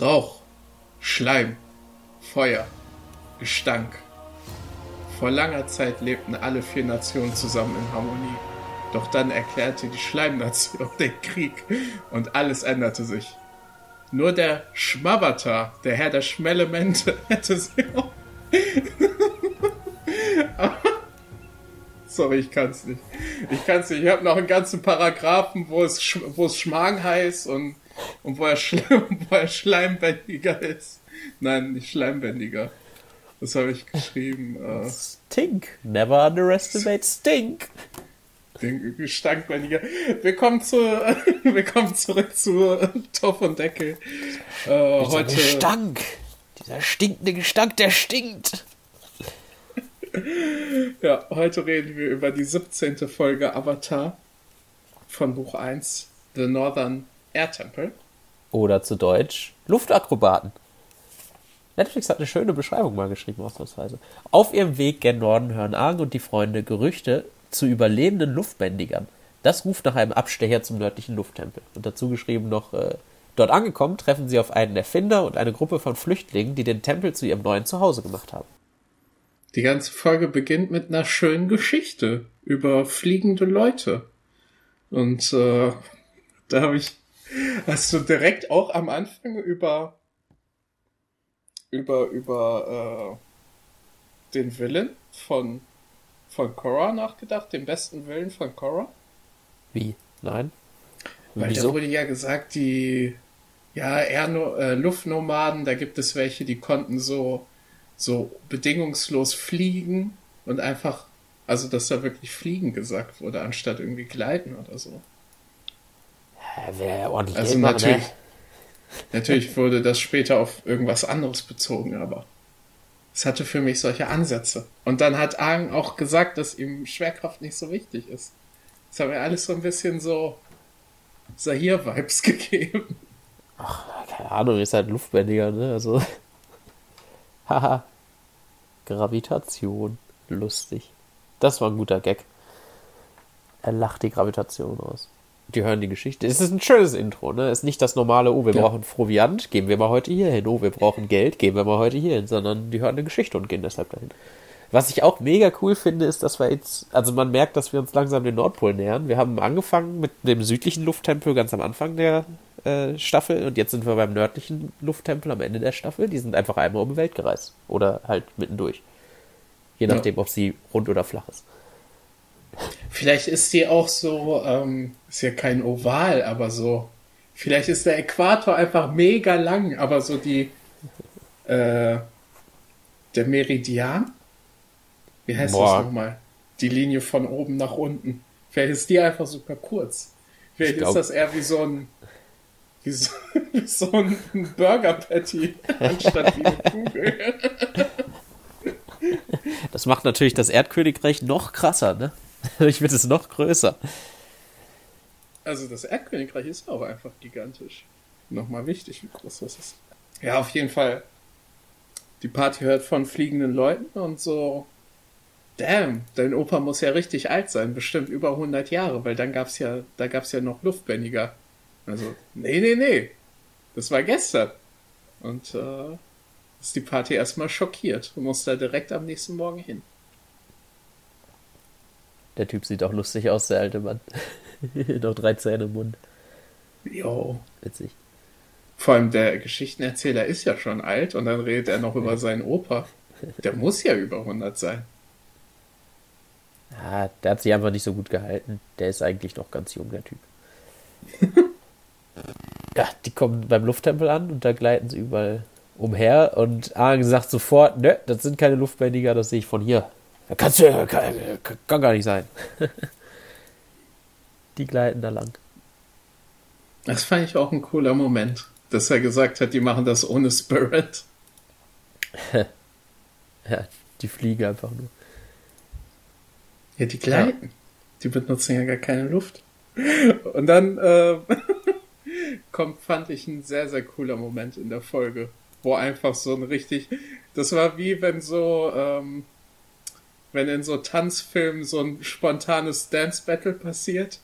Rauch, Schleim, Feuer, Gestank. Vor langer Zeit lebten alle vier Nationen zusammen in Harmonie. Doch dann erklärte die Schleimnation den Krieg und alles änderte sich. Nur der Schmabata, der Herr der Schmellemente, hätte sie auch. Sorry, ich kann's nicht. Ich kann's nicht. Ich habe noch einen ganzen Paragraphen, wo es, wo es Schmang heißt und, und wo, er wo er Schleimbändiger ist. Nein, nicht Schleimbändiger. Das habe ich geschrieben. Äh, Stink. Never underestimate Stink. Den Gestankbändiger. Willkommen, zu, willkommen zurück zu Topf und Deckel. Äh, heute. Gestank. Dieser stinkende Gestank, der stinkt. ja, heute reden wir über die 17. Folge Avatar von Buch 1, The Northern Air Temple. Oder zu Deutsch Luftakrobaten. Netflix hat eine schöne Beschreibung mal geschrieben, ausnahmsweise. Auf ihrem Weg gen Norden hören Argen und die Freunde Gerüchte zu überlebenden Luftbändigern. Das ruft nach einem Abstecher zum nördlichen Lufttempel. Und dazu geschrieben noch, äh, dort angekommen treffen sie auf einen Erfinder und eine Gruppe von Flüchtlingen, die den Tempel zu ihrem neuen Zuhause gemacht haben. Die ganze Folge beginnt mit einer schönen Geschichte über fliegende Leute. Und äh, da habe ich, hast du direkt auch am Anfang über über über äh, den Willen von von Korra nachgedacht, den besten Willen von Korra? Wie? Nein. Weil Wieso? da wurde ja gesagt, die ja, Air äh, Luftnomaden, da gibt es welche, die konnten so so bedingungslos fliegen und einfach, also dass da wirklich fliegen gesagt wurde, anstatt irgendwie gleiten oder so. Ja, Wäre ordentlich also Geld natürlich, machen, ne? natürlich wurde das später auf irgendwas anderes bezogen, aber es hatte für mich solche Ansätze. Und dann hat Aang auch gesagt, dass ihm Schwerkraft nicht so wichtig ist. Das hat mir alles so ein bisschen so Sahir-Vibes gegeben. Ach, keine Ahnung, ist halt Luftbändiger, ne? Also. Haha. Gravitation. Lustig. Das war ein guter Gag. Er lacht die Gravitation aus. Die hören die Geschichte. Es ist ein schönes Intro, ne? Es ist nicht das normale, oh, wir ja. brauchen Proviant, gehen wir mal heute hier hin. Oh, wir brauchen Geld, gehen wir mal heute hier hin. Sondern die hören eine Geschichte und gehen deshalb dahin. Was ich auch mega cool finde, ist, dass wir jetzt, also man merkt, dass wir uns langsam den Nordpol nähern. Wir haben angefangen mit dem südlichen Lufttempel ganz am Anfang der äh, Staffel und jetzt sind wir beim nördlichen Lufttempel am Ende der Staffel. Die sind einfach einmal um die Welt gereist. Oder halt mittendurch. Je nachdem, ja. ob sie rund oder flach ist. Vielleicht ist die auch so, ähm, ist ja kein Oval, aber so. Vielleicht ist der Äquator einfach mega lang, aber so die, äh, der Meridian, wie heißt Boah. das nochmal? Die Linie von oben nach unten. Vielleicht ist die einfach super kurz. Vielleicht glaub... ist das eher wie so ein, wie so, wie so ein Burger Patty anstatt wie eine Kugel. Das macht natürlich das Erdkönigreich noch krasser, ne? Ich wird es noch größer. Also das Erdkönigreich ist auch einfach gigantisch. Nochmal wichtig, wie groß das ist. Ja, auf jeden Fall. Die Party hört von fliegenden Leuten und so. Damn, dein Opa muss ja richtig alt sein, bestimmt über 100 Jahre, weil dann gab's ja, da gab's ja noch Luftbändiger. Also, nee, nee, nee. Das war gestern. Und äh, ist die Party erstmal schockiert und muss da direkt am nächsten Morgen hin. Der Typ sieht auch lustig aus, der alte Mann. Noch drei Zähne im Mund. Jo. Witzig. Vor allem der Geschichtenerzähler ist ja schon alt und dann redet er noch über seinen Opa. Der muss ja über 100 sein. Ja, der hat sich einfach nicht so gut gehalten. Der ist eigentlich noch ganz jung, der Typ. ja, die kommen beim Lufttempel an und da gleiten sie überall umher und Argen sagt sofort, ne, das sind keine Luftbändiger, das sehe ich von hier. Kannst du, kann, kann gar nicht sein. die gleiten da lang. Das fand ich auch ein cooler Moment, dass er gesagt hat, die machen das ohne Spirit. ja, die fliegen einfach nur. Ja, die gleiten. Ja. Die benutzen ja gar keine Luft. Und dann äh, kommt, fand ich, ein sehr, sehr cooler Moment in der Folge wo einfach so ein richtig, das war wie wenn so, ähm, wenn in so Tanzfilmen so ein spontanes Dance Battle passiert,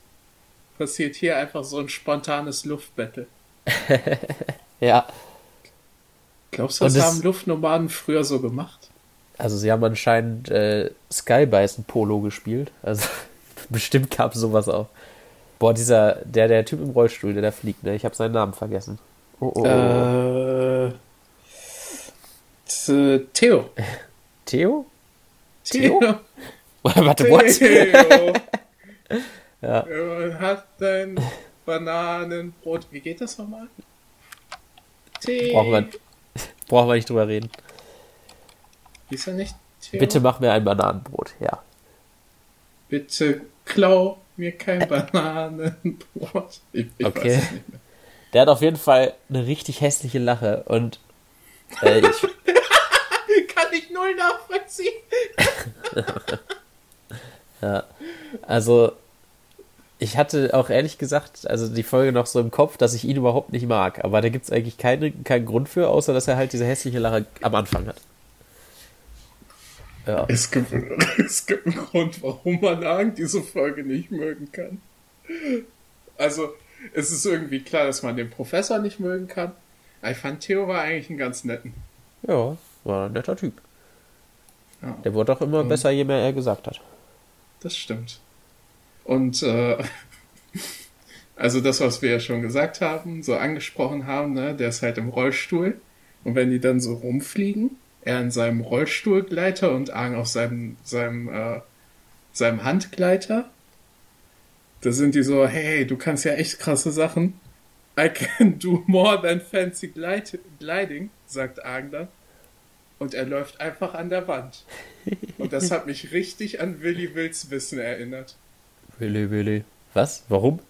passiert hier einfach so ein spontanes Luftbattle. ja. Glaubst du, das, das- haben Luftnomaden früher so gemacht? Also sie haben anscheinend äh, Skybison Polo gespielt. Also bestimmt gab es sowas auch. Boah, dieser, der, der Typ im Rollstuhl, der da fliegt, ne? Ich habe seinen Namen vergessen. Oh, oh, oh. Äh, t- Theo. Theo? Theo. Warte, what? Theo. Ja. Man hat dein Bananenbrot. Wie geht das nochmal? Theo. Brauchen wir, brauchen wir nicht drüber reden. Hieß er nicht Theo? Bitte mach mir ein Bananenbrot, ja. Bitte klau mir kein Bananenbrot. Ich, ich Okay. Der hat auf jeden Fall eine richtig hässliche Lache und äh, ich, Kann ich null nachvollziehen. Ja, also ich hatte auch ehrlich gesagt, also die Folge noch so im Kopf, dass ich ihn überhaupt nicht mag, aber da gibt es eigentlich keine, keinen Grund für, außer dass er halt diese hässliche Lache am Anfang hat. Ja, Es gibt, es gibt einen Grund, warum man Aang diese Folge nicht mögen kann. Also, es ist irgendwie klar, dass man den Professor nicht mögen kann. Ich fand Theo war eigentlich ein ganz netten. ja, war ein netter Typ. Ja, Der wurde auch immer Mhm. besser, je mehr er gesagt hat. das stimmt. Und äh, also das, was wir ja schon gesagt haben, so angesprochen haben, ne, der ist halt im Rollstuhl. Und wenn die dann so rumfliegen, er in seinem Rollstuhlgleiter und Aang auf seinem, seinem, äh, seinem Handgleiter, da sind die so, hey, du kannst ja echt krasse Sachen. I can do more than fancy gliding, sagt Aang dann. Und er läuft einfach an der Wand. Und das hat mich richtig an Willi Wills Wissen erinnert. Willi, Willi. Was? Warum?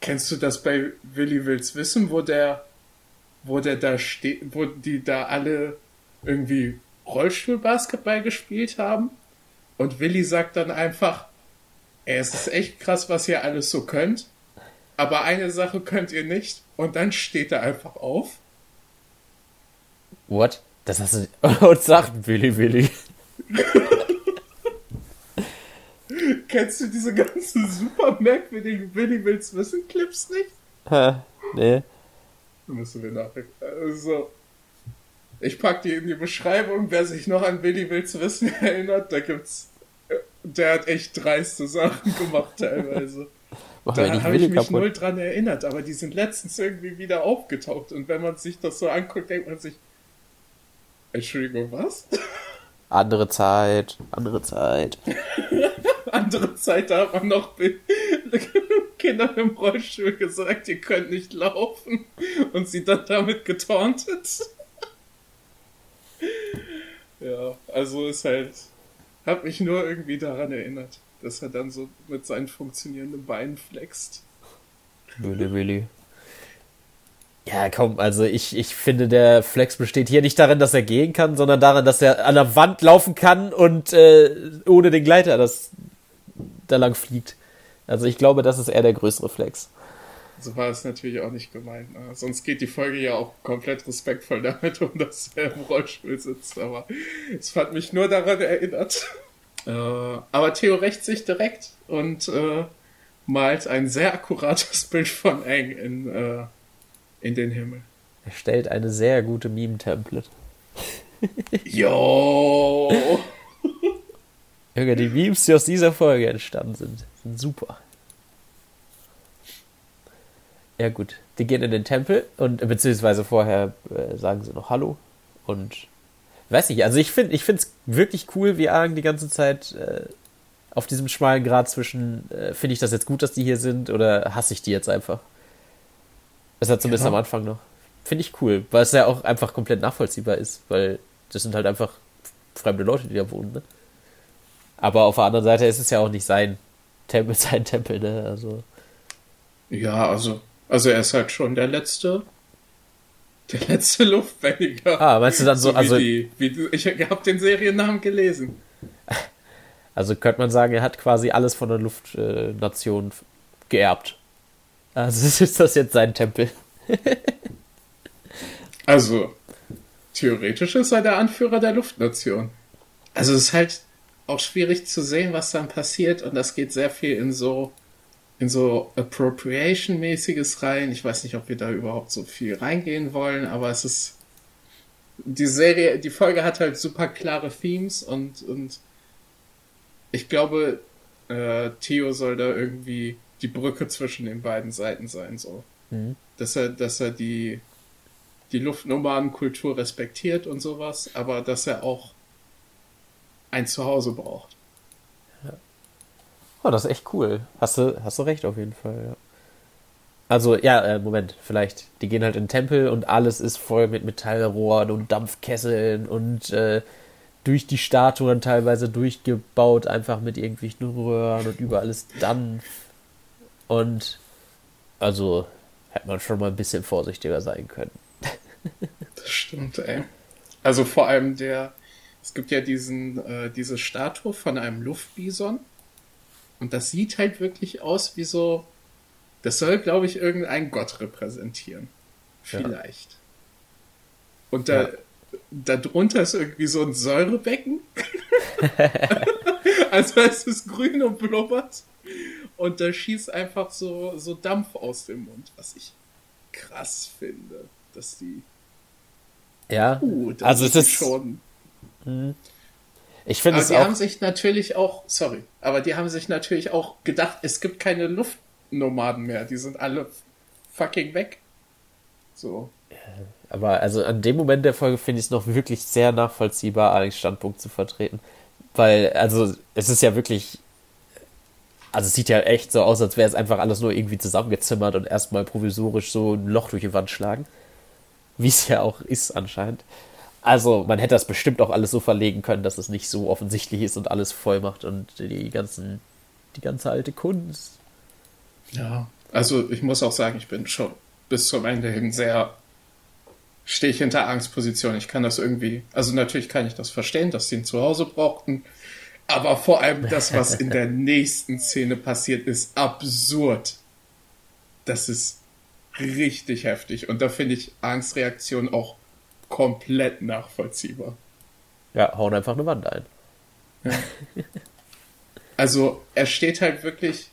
Kennst du das bei Willi Wills Wissen, wo der, wo der da steht, wo die da alle irgendwie Rollstuhlbasketball gespielt haben? Und Willi sagt dann einfach, ey, es ist echt krass, was ihr alles so könnt. Aber eine Sache könnt ihr nicht. Und dann steht er einfach auf. What? Das hast du. Und sagt Willi, Willi. Kennst du diese ganzen super merkwürdigen Willi Wills Wissen Clips nicht? Hä? nee. Müssen wir nachher. Also, ich pack die in die Beschreibung. Wer sich noch an Willi Wills Wissen erinnert, da gibt's. Der hat echt dreiste Sachen gemacht teilweise. Da habe ich mich null kaputt. dran erinnert, aber die sind letztens irgendwie wieder aufgetaucht. Und wenn man sich das so anguckt, denkt man sich. Entschuldigung, was? Andere Zeit. Andere Zeit. Andere Zeit, da hat man noch Kindern im Rollstuhl gesagt, ihr könnt nicht laufen. Und sie dann damit getauntet. Ja, also ist halt. Hab mich nur irgendwie daran erinnert, dass er dann so mit seinen funktionierenden Beinen flext. Willi, Willi. Ja, komm, also ich, ich finde, der Flex besteht hier nicht darin, dass er gehen kann, sondern darin, dass er an der Wand laufen kann und äh, ohne den Gleiter das da lang fliegt. Also ich glaube, das ist eher der größere Flex. So war es natürlich auch nicht gemeint. Ne? Sonst geht die Folge ja auch komplett respektvoll damit um, dass er im Rollstuhl sitzt. Aber es hat mich nur daran erinnert. Äh, aber Theo rächt sich direkt und äh, malt ein sehr akkurates Bild von Aang in, äh, in den Himmel. Er stellt eine sehr gute Meme-Template. Jo! Junge, die Memes, die aus dieser Folge entstanden sind, sind super. Ja gut, die gehen in den Tempel und beziehungsweise vorher äh, sagen sie noch Hallo und weiß nicht, also ich finde ich finde es wirklich cool, wie Aang die ganze Zeit äh, auf diesem schmalen Grat zwischen äh, finde ich das jetzt gut, dass die hier sind oder hasse ich die jetzt einfach. Das hat zumindest Ja. am Anfang noch. Finde ich cool, weil es ja auch einfach komplett nachvollziehbar ist, weil das sind halt einfach fremde Leute, die da wohnen, ne? Aber auf der anderen Seite ist es ja auch nicht sein Tempel, sein Tempel, ne? Also, Ja, also, also er ist halt schon der letzte. Der letzte Luftbändiger. ah, meinst du dann so, wie also, die, wie du, ich habe den Seriennamen gelesen. also könnte man sagen, er hat quasi alles von der Luftnation äh, geerbt. Also ist das jetzt sein Tempel. Also, theoretisch ist er der Anführer der Luftnation. Also es ist halt auch schwierig zu sehen, was dann passiert und das geht sehr viel in so in so Appropriation-mäßiges rein. Ich weiß nicht, ob wir da überhaupt so viel reingehen wollen, aber es ist die Serie, die Folge hat halt super klare Themes und, und ich glaube, äh, Theo soll da irgendwie die Brücke zwischen den beiden Seiten sein, so. Mhm. Dass er, dass er die, die Luftnomadenkultur respektiert und sowas, aber dass er auch ein Zuhause braucht. Ja. Oh, das ist echt cool. Hast du, hast du recht auf jeden Fall, ja. Also, ja, äh, Moment, vielleicht. Die gehen halt in den Tempel und alles ist voll mit Metallrohren und Dampfkesseln und äh, durch die Statuen teilweise durchgebaut, einfach mit irgendwelchen Röhren und überall ist Dampf. Und also hätte man schon mal ein bisschen vorsichtiger sein können. das stimmt, ey. Also vor allem der, es gibt ja diesen, äh, diese Statue von einem Luftbison. Und das sieht halt wirklich aus wie so das soll, glaube ich, irgendein Gott repräsentieren. Vielleicht. Ja. Und da, ja. drunter ist irgendwie so ein Säurebecken. also es ist grün und blubbert. Und da schießt einfach so, so Dampf aus dem Mund, was ich krass finde, dass die. Ja, uh, also es ist schon. Mh. Ich finde es die auch. haben sich natürlich auch, sorry, aber die haben sich natürlich auch gedacht, es gibt keine Luft Nomaden mehr. Die sind alle fucking weg. So. Aber also an dem Moment der Folge finde ich es noch wirklich sehr nachvollziehbar, Alex Standpunkt zu vertreten. Weil, also, es ist ja wirklich. Also, es sieht ja echt so aus, als wäre es einfach alles nur irgendwie zusammengezimmert und erstmal provisorisch so ein Loch durch die Wand schlagen. Wie es ja auch ist, anscheinend. Also, man hätte das bestimmt auch alles so verlegen können, dass es nicht so offensichtlich ist und alles voll macht und die ganzen, die ganze alte Kunst ja, also ich muss auch sagen, ich bin schon bis zum Ende hin sehr stehe ich hinter Angstposition. Ich kann das irgendwie, also natürlich kann ich das verstehen, dass sie ein Zuhause brauchten, aber vor allem das, was in der nächsten Szene passiert, ist absurd. Das ist richtig heftig und da finde ich Angstreaktion auch komplett nachvollziehbar. Ja, hauen einfach eine Wand ein. Ja. Also er steht halt wirklich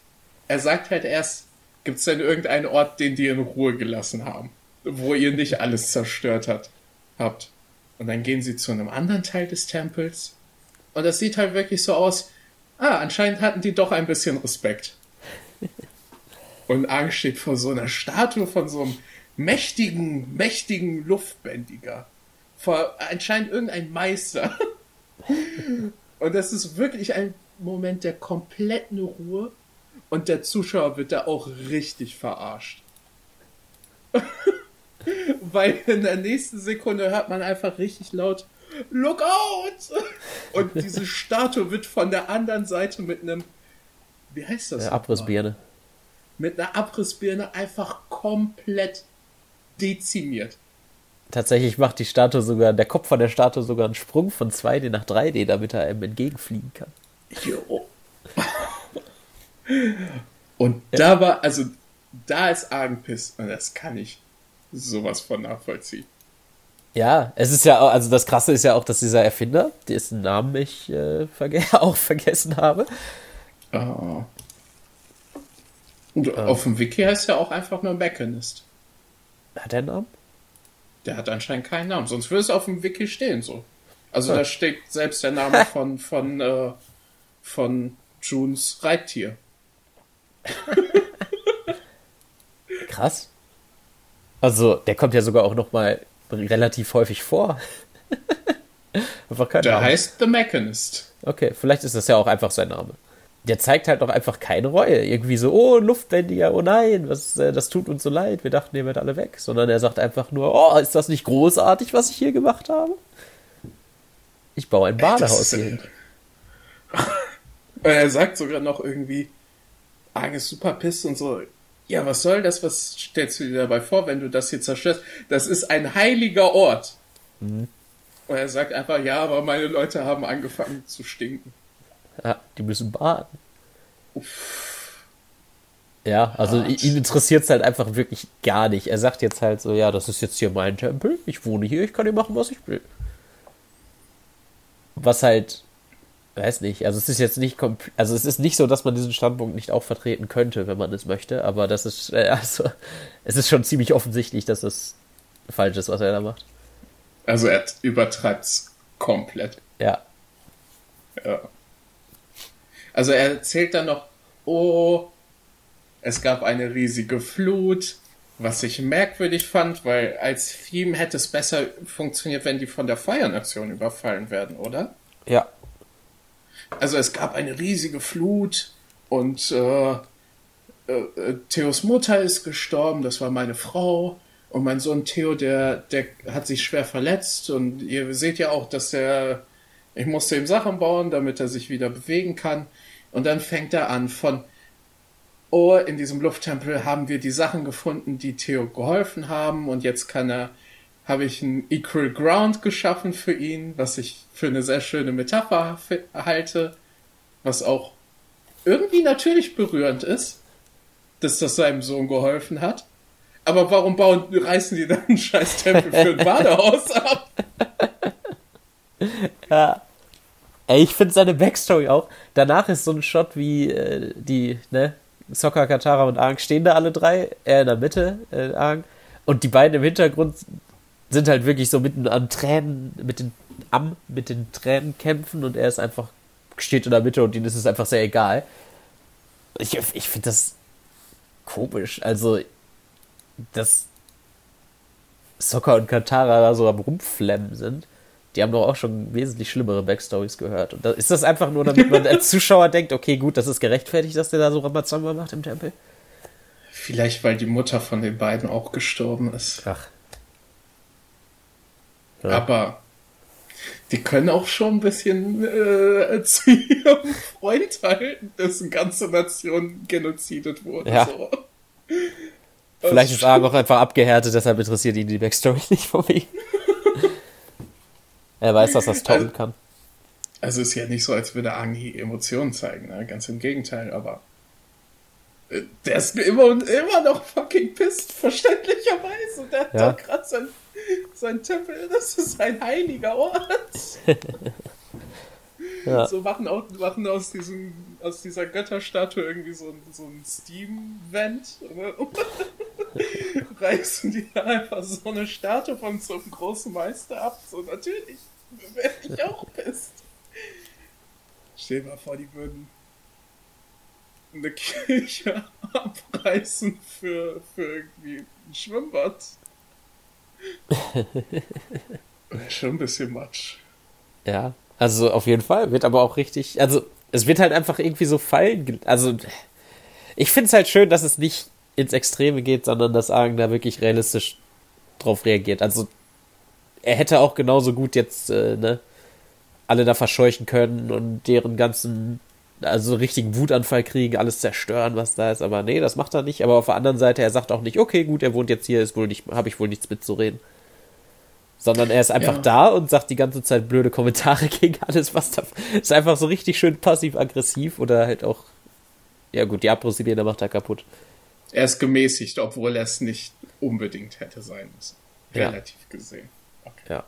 er sagt halt erst, gibt es denn irgendeinen Ort, den die in Ruhe gelassen haben, wo ihr nicht alles zerstört hat, habt. Und dann gehen sie zu einem anderen Teil des Tempels und das sieht halt wirklich so aus, ah, anscheinend hatten die doch ein bisschen Respekt. Und Ang steht vor so einer Statue von so einem mächtigen, mächtigen Luftbändiger. Vor anscheinend irgendein Meister. Und das ist wirklich ein Moment der kompletten Ruhe und der Zuschauer wird da auch richtig verarscht. Weil in der nächsten Sekunde hört man einfach richtig laut Look out! Und diese Statue wird von der anderen Seite mit einem wie heißt das? Eine Abrissbirne. Mit einer Abrissbirne einfach komplett dezimiert. Tatsächlich macht die Statue sogar, der Kopf von der Statue sogar einen Sprung von 2D nach 3D, damit er einem entgegenfliegen kann. Jo. Und ja. da war, also da ist Argenpiss und das kann ich sowas von nachvollziehen. Ja, es ist ja auch, also das Krasse ist ja auch, dass dieser Erfinder, dessen Namen ich äh, verge auch vergessen habe. Oh. Und oh. auf dem Wiki heißt er auch einfach nur Mechanist. Hat er einen Namen? Der hat anscheinend keinen Namen, sonst würde es auf dem Wiki stehen so. Also oh. da steht selbst der Name von, von, äh, von Junes Reittier. Krass. Also, der kommt ja sogar auch noch mal relativ häufig vor. einfach kein der Name. heißt The Mechanist. Okay, vielleicht ist das ja auch einfach sein Name. Der zeigt halt auch einfach keine Reue. Irgendwie so, oh, Luftbändiger, oh nein, was, äh, das tut uns so leid, wir dachten, ihr werdet alle weg. Sondern er sagt einfach nur, oh, ist das nicht großartig, was ich hier gemacht habe? Ich baue ein Badehaus hier hin. er sagt sogar noch irgendwie, Arg ist super piss und so. Ja, was soll das? Was stellst du dir dabei vor, wenn du das hier zerstörst? Das ist ein heiliger Ort. Mhm. Und er sagt einfach, ja, aber meine Leute haben angefangen zu stinken. Ja, die müssen baden. Uff. Ja, also Hart. ihn interessiert es halt einfach wirklich gar nicht. Er sagt jetzt halt so, ja, das ist jetzt hier mein Tempel, ich wohne hier, ich kann hier machen, was ich will. Was halt weiß nicht, also es ist jetzt nicht also es ist nicht so, dass man diesen Standpunkt nicht auch vertreten könnte, wenn man es möchte, aber das ist äh, also es ist schon ziemlich offensichtlich, dass es falsch ist, was er da macht. Also er übertreibt's komplett. Ja. Ja. Also er erzählt dann noch, oh, es gab eine riesige Flut, was ich merkwürdig fand, weil als Theme hätte es besser funktioniert, wenn die von der Feuernation überfallen werden, oder? Ja. Also es gab eine riesige Flut und äh, äh, Theos Mutter ist gestorben, das war meine Frau. Und mein Sohn Theo, der, der hat sich schwer verletzt. Und ihr seht ja auch, dass er, ich musste ihm Sachen bauen, damit er sich wieder bewegen kann. Und dann fängt er an von, oh, in diesem Lufttempel haben wir die Sachen gefunden, die Theo geholfen haben. Und jetzt kann er, habe ich einen Equal Ground geschaffen für ihn, was ich für eine sehr schöne Metapher halte, was auch irgendwie natürlich berührend ist, dass das seinem Sohn geholfen hat. Aber warum bauen, reißen die dann einen scheiß Tempel für ein Badehaus ab? Ja. Ey, ich finde seine Backstory auch. Danach ist so ein Shot wie äh, die, ne, Sokka, Katara und Aang stehen da alle drei, er in der Mitte, äh, Aang. Und die beiden im Hintergrund sind halt wirklich so mitten an Tränen, mit den, am, mit den Tränen kämpfen und er ist einfach, steht in der Mitte und ihnen ist es einfach sehr egal. Ich, ich finde das komisch. Also, dass Sokka und Katara da so am Rumflemmen sind. Die haben doch auch schon wesentlich schlimmere Backstories gehört. Und da, ist das einfach nur, damit man als Zuschauer denkt, okay, gut, das ist gerechtfertigt, dass der da so Ramazamba macht im Tempel? Vielleicht, weil die Mutter von den beiden auch gestorben ist. Ach. Ja. Aber die können auch schon ein bisschen äh, zu ihrem Freund halten, dessen ganze Nation genozidet wurde. Ja. So. Vielleicht ist Arg auch einfach abgehärtet, deshalb interessiert ihn die Backstory nicht von mir. er weiß, dass das toppen kann. Also ist ja nicht so, als würde Angi Emotionen zeigen, ne? ganz im Gegenteil, aber äh, der ist immer und immer noch fucking pisst, verständlicherweise. Der hat Ja. doch gerade sein, sein Tempel, das ist ein heiliger Ort. Ja. So machen, auch, machen aus, diesem, aus dieser Götterstatue irgendwie so ein, so ein Steam-Vent. Reißen die da einfach so eine Statue von so einem großen Meister ab. So natürlich wäre ich auch pisst. Stell dir mal vor, die würden eine Kirche abreißen für, für irgendwie ein Schwimmbad. Schon ein bisschen Matsch. Ja, also auf jeden Fall. Wird aber auch richtig. Also, es wird halt einfach irgendwie so fallen. Also, ich finde es halt schön, dass es nicht ins Extreme geht, sondern dass Argen da wirklich realistisch drauf reagiert. Also, er hätte auch genauso gut jetzt, äh, ne, alle da verscheuchen können und deren ganzen, also so richtigen Wutanfall kriegen, alles zerstören, was da ist. Aber nee, das macht er nicht. Aber auf der anderen Seite, er sagt auch nicht, okay, gut, er wohnt jetzt hier, ist wohl nicht, habe ich wohl nichts mitzureden. Sondern er ist einfach Ja. da und sagt die ganze Zeit blöde Kommentare gegen alles, was da. Ist einfach so richtig schön passiv-aggressiv oder halt auch. Ja, gut, die Abro-Sirene macht er kaputt. Er ist gemäßigt, obwohl er es nicht unbedingt hätte sein müssen. Ja. Relativ gesehen. Okay. Ja.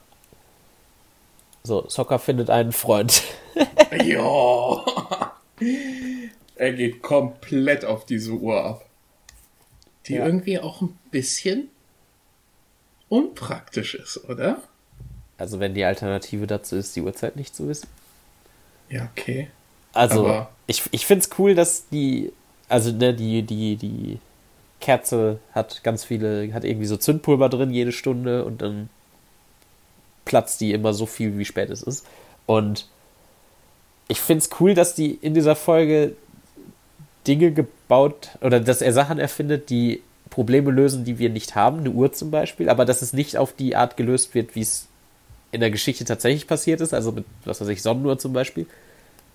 So, Soccer findet einen Freund. Ja. Er geht komplett auf diese Uhr ab. Die Ja. irgendwie auch ein bisschen unpraktisch ist, oder? Also, wenn die Alternative dazu ist, die Uhrzeit nicht zu wissen. Ja, okay. Also, Aber- ich, ich finde es cool, dass die, also ne, die, die, die Kerze hat ganz viele, hat irgendwie so Zündpulver drin jede Stunde und dann platzt die immer so viel, wie spät es ist. Und ich finde es cool, dass die in dieser Folge Dinge gebaut oder dass er Sachen erfindet, die Probleme lösen, die wir nicht haben, eine Uhr zum Beispiel, aber dass es nicht auf die Art gelöst wird, wie es in der Geschichte tatsächlich passiert ist, also mit, was weiß ich, Sonnenuhr zum Beispiel,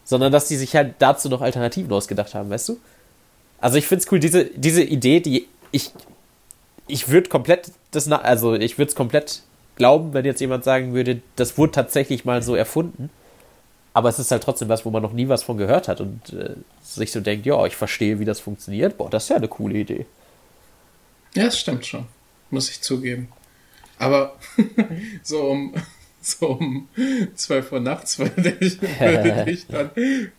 sondern dass die sich halt dazu noch Alternativen ausgedacht haben, weißt du? Also ich finde es cool, diese, diese Idee, die ich, ich würde komplett das, also ich würde es komplett glauben, wenn jetzt jemand sagen würde, das wurde tatsächlich mal so erfunden, aber es ist halt trotzdem was, wo man noch nie was von gehört hat und äh, sich so denkt, ja, ich verstehe, wie das funktioniert, boah, das ist ja eine coole Idee. Ja, das stimmt schon. Muss ich zugeben. Aber so um, so um 12 Uhr nachts würde ich, würde dich dann,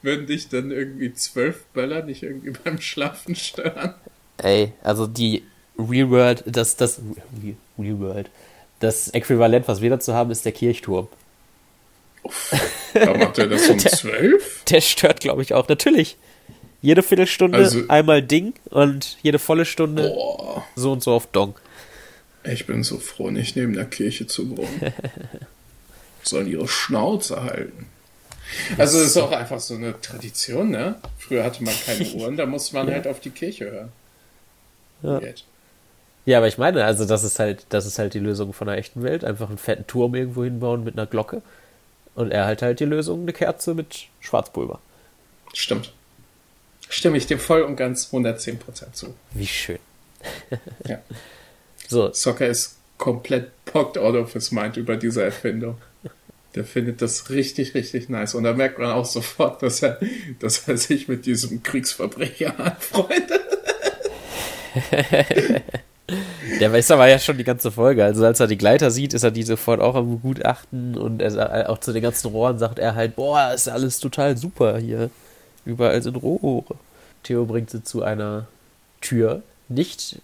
würden dich dann irgendwie zwölf Böller nicht irgendwie beim Schlafen stören. Ey, also die Real World, das, das, Real World, Das Äquivalent, was wir dazu haben, ist der Kirchturm. Da macht er das um zwölf? Der stört, glaube ich, auch. Natürlich. Jede Viertelstunde Also- einmal Ding und jede volle Stunde Boah. so und so auf Dong. Ich bin so froh, nicht neben der Kirche zu wohnen. Sollen ihre Schnauze halten. Also es ist auch einfach so eine Tradition, ne? Früher hatte man keine Uhren, da musste man halt auf die Kirche hören. Ja. Jetzt. Ja, aber ich meine, also das ist halt, das ist halt die Lösung von der echten Welt. Einfach einen fetten Turm irgendwo hinbauen mit einer Glocke. Und er halt halt die Lösung, eine Kerze mit Schwarzpulver. Stimmt. Stimme ich dir voll und ganz 110% zu. Wie schön. Ja. So, Soccer ist komplett pocked out of his mind über diese Erfindung. Der findet das richtig, richtig nice. Und da merkt man auch sofort, dass er, dass er sich mit diesem Kriegsverbrecher anfreundet. der weiß aber ja schon die ganze Folge. Also als er die Gleiter sieht, ist er die sofort auch am Gutachten und er sa- auch zu den ganzen Rohren sagt er halt, boah, ist alles total super hier. Überall sind Rohre. Theo bringt sie zu einer Tür. Nicht,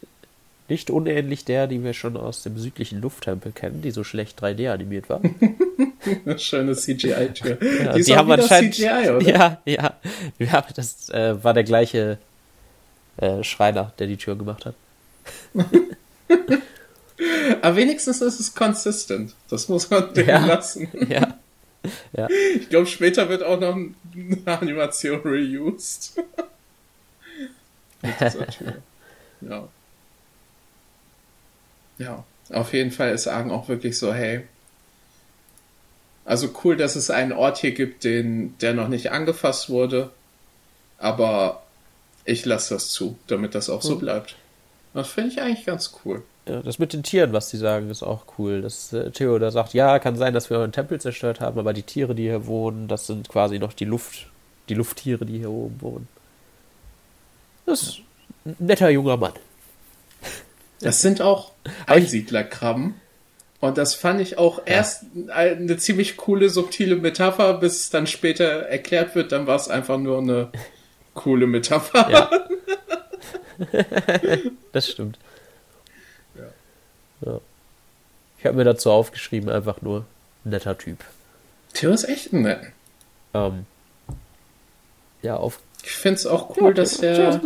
nicht unähnlich der, die wir schon aus dem südlichen Lufttempel kennen, die so schlecht 3D animiert war. Eine schöne CGI-Tür. Ja, die die haben anscheinend. CGI, oder? Ja, ja. ja das äh, war der gleiche äh, Schreiner, der die Tür gemacht hat. Aber wenigstens ist es consistent. Das muss man dem Ja. lassen. Ja. Ja. Ich glaube, später wird auch noch eine Animation reused. Ja. Ja, auf jeden Fall ist Argen auch wirklich so, hey. Also cool, dass es einen Ort hier gibt, den, der noch nicht angefasst wurde. Aber ich lasse das zu, damit das auch so bleibt. Das finde ich eigentlich ganz cool. Ja, das mit den Tieren, was die sagen, ist auch cool. Dass äh, Theo da sagt, ja, kann sein, dass wir einen Tempel zerstört haben, aber die Tiere, die hier wohnen, das sind quasi noch die Luft, die Lufttiere, die hier oben wohnen. Das ist ein netter junger Mann. Das sind auch Einsiedlerkrabben. Und das fand ich auch erst eine ziemlich coole, subtile Metapher, bis es dann später erklärt wird, dann war es einfach nur eine coole Metapher. Ja. Das stimmt. Ja. Ich habe mir dazu aufgeschrieben, einfach nur netter Typ. Theo ist echt ein nett. Ähm, ja, auf. Ich finde es auch cool, dass Theo der.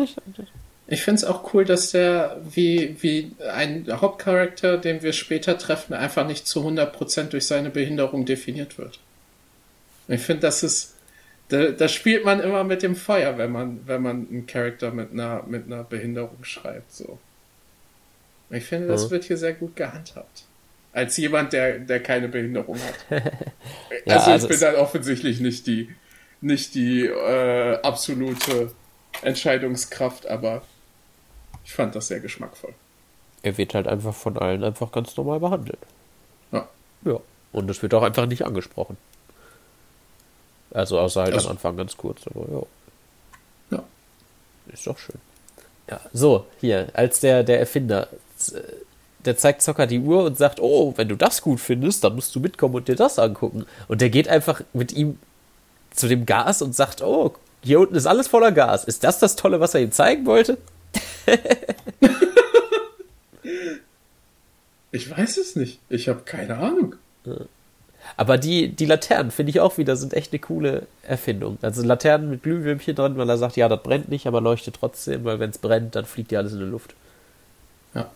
Ich finde es auch cool, dass der wie, wie ein Hauptcharakter, den wir später treffen, einfach nicht zu 100% durch seine Behinderung definiert wird. Ich finde, das ist. Da, da spielt man immer mit dem Feuer, wenn man, wenn man einen Charakter mit einer, mit einer Behinderung schreibt. So. Ich finde, das Mhm. wird hier sehr gut gehandhabt. Als jemand, der, der keine Behinderung hat. Ja, also, also ich bin es- dann offensichtlich nicht die, nicht die äh, absolute Entscheidungskraft, aber ich fand das sehr geschmackvoll. Er wird halt einfach von allen einfach ganz normal behandelt. Ja. Ja. Und es wird auch einfach nicht angesprochen. Also außer halt Also- am Anfang ganz kurz, aber ja. Ja. Ist doch schön. Ja, so, hier, als der, der Erfinder, der zeigt Zocker die Uhr und sagt, oh, wenn du das gut findest, dann musst du mitkommen und dir das angucken. Und der geht einfach mit ihm zu dem Gas und sagt, oh, hier unten ist alles voller Gas. Ist das das Tolle, was er ihm zeigen wollte? Ich weiß es nicht. Ich habe keine Ahnung. Aber die, die Laternen, finde ich auch wieder, sind echt eine coole Erfindung. Also Laternen mit Glühwürmchen dran, weil er sagt, ja, das brennt nicht, aber leuchtet trotzdem, weil wenn es brennt, dann fliegt ja alles in die Luft. Ja.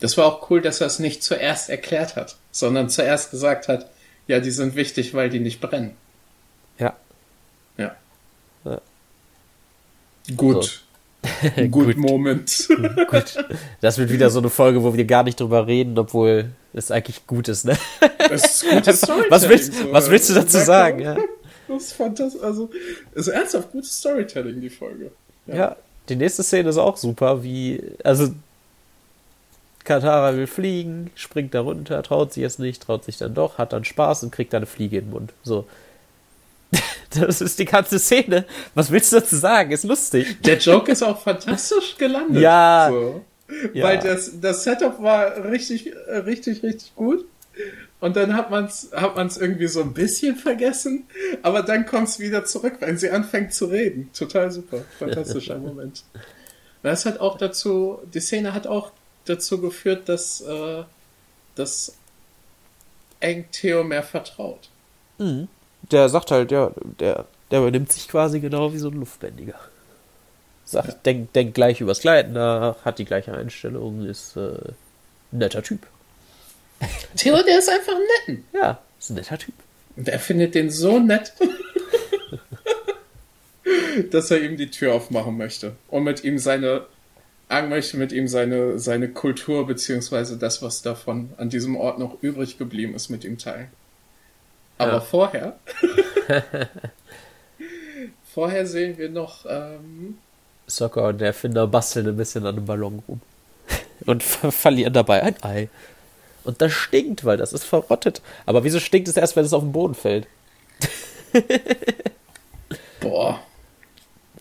Das war auch cool, dass er es nicht zuerst erklärt hat, sondern zuerst gesagt hat, ja, die sind wichtig, weil die nicht brennen. Ja. Ja. Ja. Gut. Good Gut. Moment. Gut. Das wird wieder so eine Folge, wo wir gar nicht drüber reden, obwohl es eigentlich gut ist, ne? Das ist gutes Storytelling. Was willst, so. was willst du dazu Ja, sagen? Ja. Das ist fantastisch. Also, ist ernsthaft gutes Storytelling, die Folge. ja, die nächste Szene ist auch super, wie, also Katara will fliegen, springt da runter, traut sich jetzt nicht, traut sich dann doch, hat dann Spaß und kriegt dann eine Fliege in den Mund. So. Das ist die ganze Szene. Was willst du dazu sagen? Ist lustig. Der Joke ist auch fantastisch gelandet. Ja. So. Ja. Weil das, das Setup war richtig, äh, richtig, richtig gut. Und dann hat man es hat man's irgendwie so ein bisschen vergessen, aber dann kommt es wieder zurück, wenn sie anfängt zu reden. Total super. Fantastischer Moment. Das hat auch dazu, die Szene hat auch dazu geführt, dass, äh, dass Eng Theo mehr vertraut. Mhm. Der sagt halt, ja, der, der übernimmt sich quasi genau wie so ein Luftbändiger. Sagt, ja. denkt denk gleich übers Gleiten nach, hat die gleiche Einstellung, ist äh, ein netter Typ. Theo, der ist einfach ein netten. Ja, ist ein netter Typ. Und er findet den so nett, dass er ihm die Tür aufmachen möchte und mit ihm seine Ang möchte mit ihm seine, seine Kultur beziehungsweise das, was davon an diesem Ort noch übrig geblieben ist, mit ihm teilen. Aber ja. vorher, vorher sehen wir noch ähm, Soccer und der Erfinder basteln ein bisschen an dem Ballon rum und ver verlieren dabei ein Ei. Und das stinkt, weil das ist verrottet. Aber wieso stinkt es erst, wenn es auf den Boden fällt? Boah.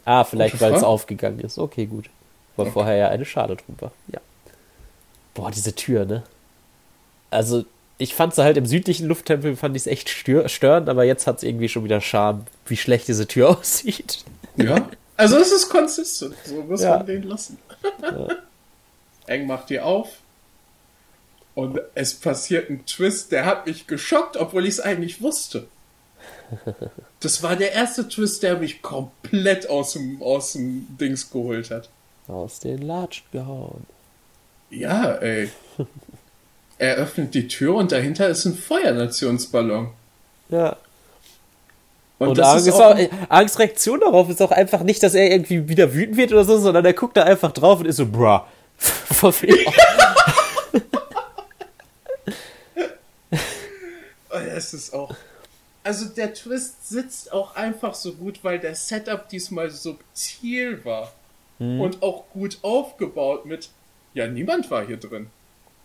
Ah, vielleicht weil es aufgegangen ist. Okay, gut. Weil okay. vorher ja eine Schale war. Ja. Boah, diese Tür, ne? Also, ich fand sie halt im südlichen Lufttempel, fand ich es echt störend, aber jetzt hat es irgendwie schon wieder Charme, wie schlecht diese Tür aussieht. Ja. Also, es ist konsistent. So muss ja. man den lassen. Ja. Eng macht die auf. Und es passiert ein Twist, der hat mich geschockt, obwohl ich es eigentlich wusste. Das war der erste Twist, der mich komplett aus dem, aus dem Dings geholt hat. Aus den Latschen gehauen. Ja, ey. Er öffnet die Tür und dahinter ist ein Feuernationsballon. Ja. Und, und Angst, auch, Angst Reaktion darauf ist auch einfach nicht, dass er irgendwie wieder wütend wird oder so, sondern er guckt da einfach drauf und ist so, bruh. es ist auch. Also der Twist sitzt auch einfach so gut, weil der Setup diesmal subtil war. Hm. Und auch gut aufgebaut mit, ja, niemand war hier drin.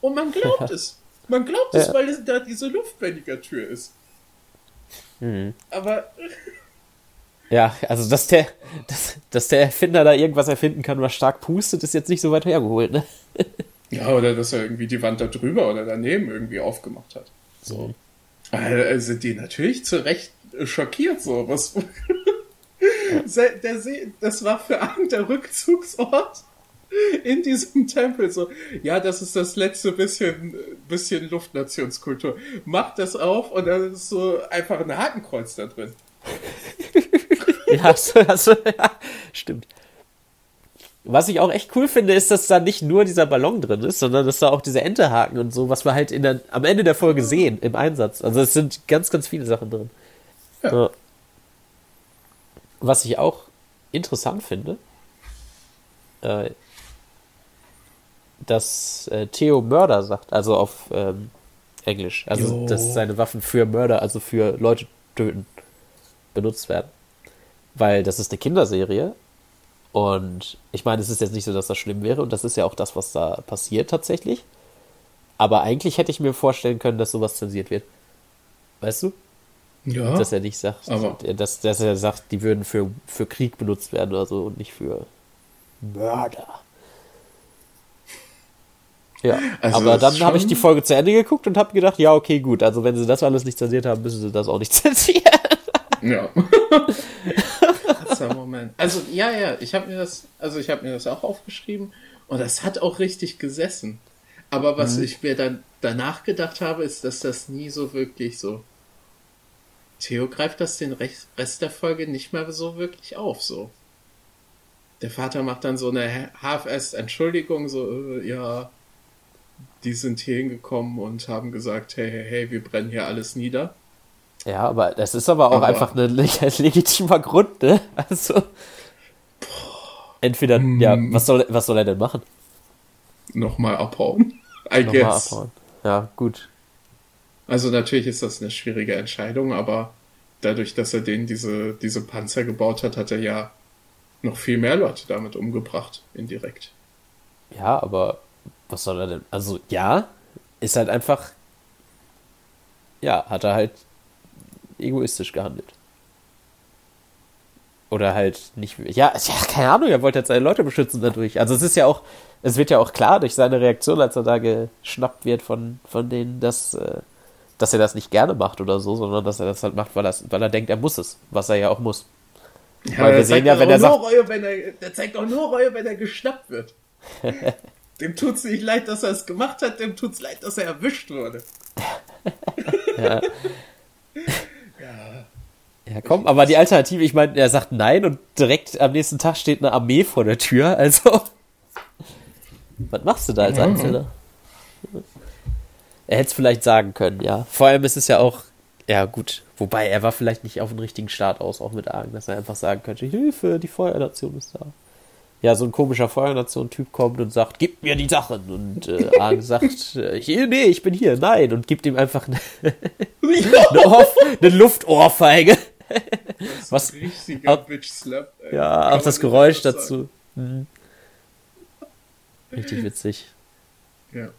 Und man glaubt es. Man glaubt ja. es, weil es da diese Luftbändiger-Tür ist. Hm. Aber. Ja, also dass der, dass, dass der Erfinder da irgendwas erfinden kann, was stark pustet, ist jetzt nicht so weit hergeholt, ne? Ja, oder dass er irgendwie die Wand da drüber oder daneben irgendwie aufgemacht hat. So. Mhm. Also sind die natürlich zu Recht schockiert, so. Was. der See, das war für einen der Rückzugsort in diesem Tempel so. Ja, das ist das letzte bisschen, bisschen Luftnationskultur. Macht das auf und dann ist so einfach ein Hakenkreuz da drin. ja, hast du, hast du, ja, stimmt. Was ich auch echt cool finde, ist, dass da nicht nur dieser Ballon drin ist, sondern dass da auch diese Enterhaken und so, was wir halt in der, am Ende der Folge sehen im Einsatz. Also es sind ganz, ganz viele Sachen drin. Ja. Ja. Was ich auch interessant finde, äh, dass äh, Theo Mörder sagt, also auf ähm, Englisch. Also, jo. dass seine Waffen für Mörder, also für Leute töten, benutzt werden. Weil das ist eine Kinderserie und ich meine, es ist jetzt nicht so, dass das schlimm wäre und das ist ja auch das, was da passiert tatsächlich. Aber eigentlich hätte ich mir vorstellen können, dass sowas zensiert wird. Weißt du? Ja. Dass er nicht sagt, dass, dass er sagt, die würden für, für Krieg benutzt werden oder so und nicht für Mörder. Ja, also aber dann habe ich die Folge zu Ende geguckt und habe gedacht, ja, okay, gut. Also wenn sie das alles nicht zensiert haben, müssen sie das auch nicht zensieren. Ja. Krasser Moment. Also, ja, ja, ich habe mir das, also ich habe mir das auch aufgeschrieben und das hat auch richtig gesessen. Aber was mhm. ich mir dann danach gedacht habe, ist, dass das nie so wirklich so. Theo greift das den Rest der Folge nicht mehr so wirklich auf, so. Der Vater macht dann so eine half-assed Entschuldigung, so, äh, ja, die sind hier hingekommen und haben gesagt, hey, hey, hey, wir brennen hier alles nieder. Ja, aber das ist aber auch aber einfach ein legitimer Grund, ne? Also. Entweder, hm. ja, was soll, was soll er denn machen? Nochmal abhauen. I Nochmal guess. abhauen. Ja, gut. Also natürlich ist das eine schwierige Entscheidung, aber dadurch, dass er denen diese, diese Panzer gebaut hat, hat er ja noch viel mehr Leute damit umgebracht, indirekt. Ja, aber was soll er denn? Also ja, ist halt einfach. Ja, hat er halt egoistisch gehandelt. Oder halt nicht. Ja, ja, keine Ahnung, er wollte jetzt seine Leute beschützen dadurch. Also es ist ja auch, es wird ja auch klar durch seine Reaktion, als er da geschnappt wird von, von denen, dass, äh, dass er das nicht gerne macht oder so, sondern dass er das halt macht, weil, weil er denkt, er muss es, was er ja auch muss. Ja, weil wir sehen ja, wenn er sagt. Reue, wenn er, der zeigt auch nur Reue, wenn er geschnappt wird. dem tut's nicht leid, dass er es gemacht hat, dem tut's leid, dass er erwischt wurde. ja. ja. Ja, komm, aber die Alternative, ich meine, er sagt nein und direkt am nächsten Tag steht eine Armee vor der Tür, also. Was machst du da als Einzelner? Er hätte es vielleicht sagen können, ja. Vor allem ist es ja auch, ja gut, wobei er war vielleicht nicht auf den richtigen Start aus, auch mit Argen, dass er einfach sagen könnte, Hilfe, die Feuernation ist da. Ja, so ein komischer Feuernation-Typ kommt und sagt, gib mir die Sachen. Und äh, Argen sagt, äh, nee, ich bin hier, nein. Und gibt ihm einfach eine, eine, Ohr, eine Luftohrfeige. Was? Richtiger Bitch Slap. Ey. Ja, auch das Geräusch dazu. Mhm. Richtig witzig. Ja.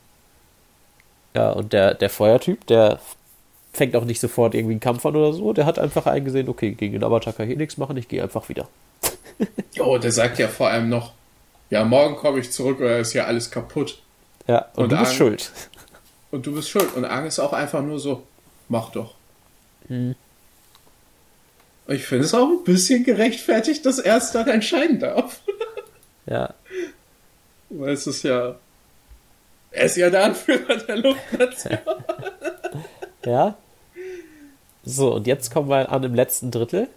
Ja, und der, der Feuertyp, der fängt auch nicht sofort irgendwie einen Kampf an oder so. Der hat einfach eingesehen, okay, gegen den Avatar kann ich eh nichts machen, ich gehe einfach wieder. oh, der sagt ja vor allem noch, ja, morgen komme ich zurück oder ist ja alles kaputt. Ja, und, und du bist schuld. Und du bist schuld. Und Ang ist auch einfach nur so, mach doch. Hm. Ich finde es auch ein bisschen gerechtfertigt, dass er es dann entscheiden darf. ja. Weil es ist ja. Er ist ja der Anführer der Luftnation. ja. So, und jetzt kommen wir an im letzten Drittel.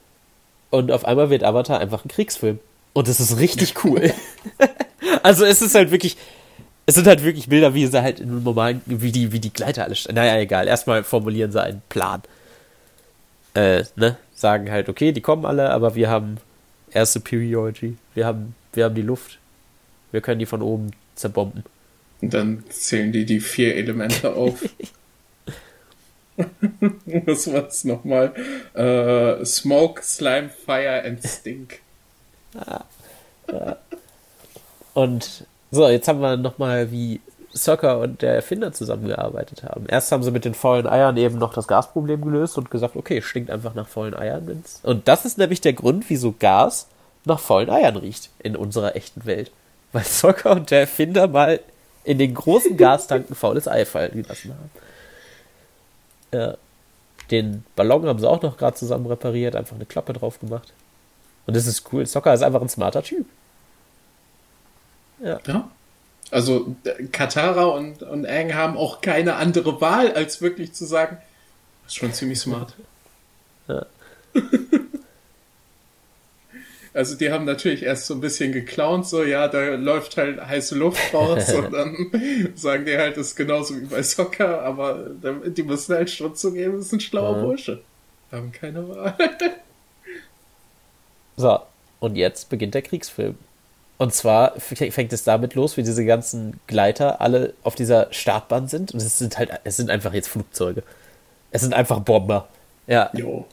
Und auf einmal wird Avatar einfach ein Kriegsfilm. Und es ist richtig cool. also es ist halt wirklich. Es sind halt wirklich Bilder, wie sie halt in normalen, wie die, wie die Gleiter alle stehen. Naja, egal. Erstmal formulieren sie einen Plan. Äh, ne? Sagen halt, okay, die kommen alle, aber wir haben erste Superiority. Wir haben, wir haben die Luft. Wir können die von oben zerbomben. Und dann zählen die die vier Elemente auf. Was war's nochmal? Uh, Smoke, Slime, Fire and Stink. Ah. Und so, jetzt haben wir nochmal, wie Soccer und der Erfinder zusammengearbeitet haben. Erst haben sie mit den faulen Eiern eben noch das Gasproblem gelöst und gesagt, okay, stinkt einfach nach faulen Eiern. Und das ist nämlich der Grund, wieso Gas nach faulen Eiern riecht in unserer echten Welt. Weil Soccer und der Erfinder mal in den großen Gastanken faules Ei fallen gelassen haben. Ja. Den Ballon haben sie auch noch gerade zusammen repariert, einfach eine Klappe drauf gemacht. Und das ist cool. Soccer ist einfach ein smarter Typ. Ja. ja. Also Katara und, und Aang haben auch keine andere Wahl, als wirklich zu sagen, das ist schon ziemlich smart. Ja. Also die haben natürlich erst so ein bisschen geklaunt, so ja, da läuft halt heiße Luft raus und dann sagen die halt, das ist genauso wie bei Soccer, aber die müssen halt schon zugeben, das ist ein schlauer ja. Bursche. Haben keine Wahl. so, und jetzt beginnt der Kriegsfilm. Und zwar fängt es damit los, wie diese ganzen Gleiter alle auf dieser Startbahn sind. Und es sind halt, es sind einfach jetzt Flugzeuge. Es sind einfach Bomber. Ja. Jo.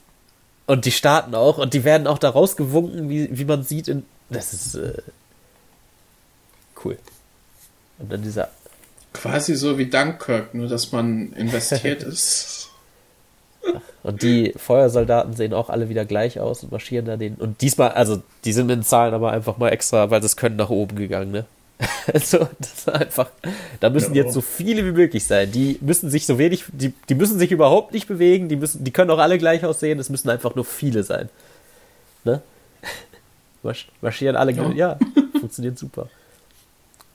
Und die starten auch und die werden auch da rausgewunken, wie, wie man sieht. In, das ist äh, cool. Und dann dieser. Quasi so wie Dunkirk, nur dass man investiert ist. Und die Feuersoldaten sehen auch alle wieder gleich aus und marschieren da den. Und diesmal, also die sind in Zahlen aber einfach mal extra, weil es können, nach oben gegangen, ne? Also, das ist einfach, da müssen ja. jetzt so viele wie möglich sein. Die müssen sich so wenig, die, die müssen sich überhaupt nicht bewegen, die müssen, die können auch alle gleich aussehen, es müssen einfach nur viele sein. Ne? Marschieren alle, ja, ja funktioniert super.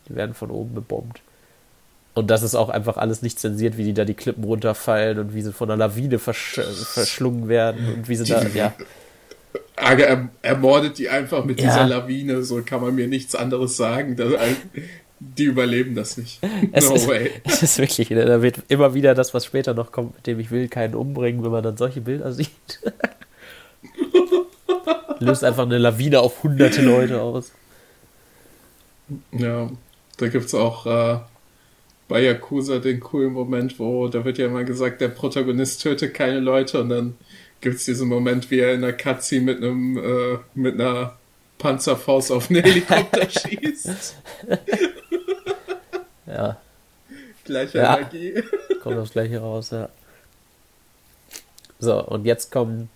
Die werden von oben bebombt. Und das ist auch einfach alles nicht zensiert, wie die da die Klippen runterfallen und wie sie von einer Lawine versch verschlungen werden und wie sie da, ja. Er, ermordet die einfach mit ja. dieser Lawine, so kann man mir nichts anderes sagen. Das, die überleben das nicht. Es no ist, way. Es ist wirklich, ne, da wird immer wieder das, was später noch kommt, mit dem ich will keinen umbringen, wenn man dann solche Bilder sieht. Löst einfach eine Lawine auf hunderte Leute aus. Ja, da gibt es auch äh, bei Yakuza den coolen Moment, wo da wird ja immer gesagt, der Protagonist tötet keine Leute und dann gibt es diesen Moment, wie er in der Cutscene mit einem äh, mit einer Panzerfaust auf einen Helikopter schießt. ja. Gleiche ja. Energie. Kommt aufs gleiche raus, ja. So, und jetzt kommen,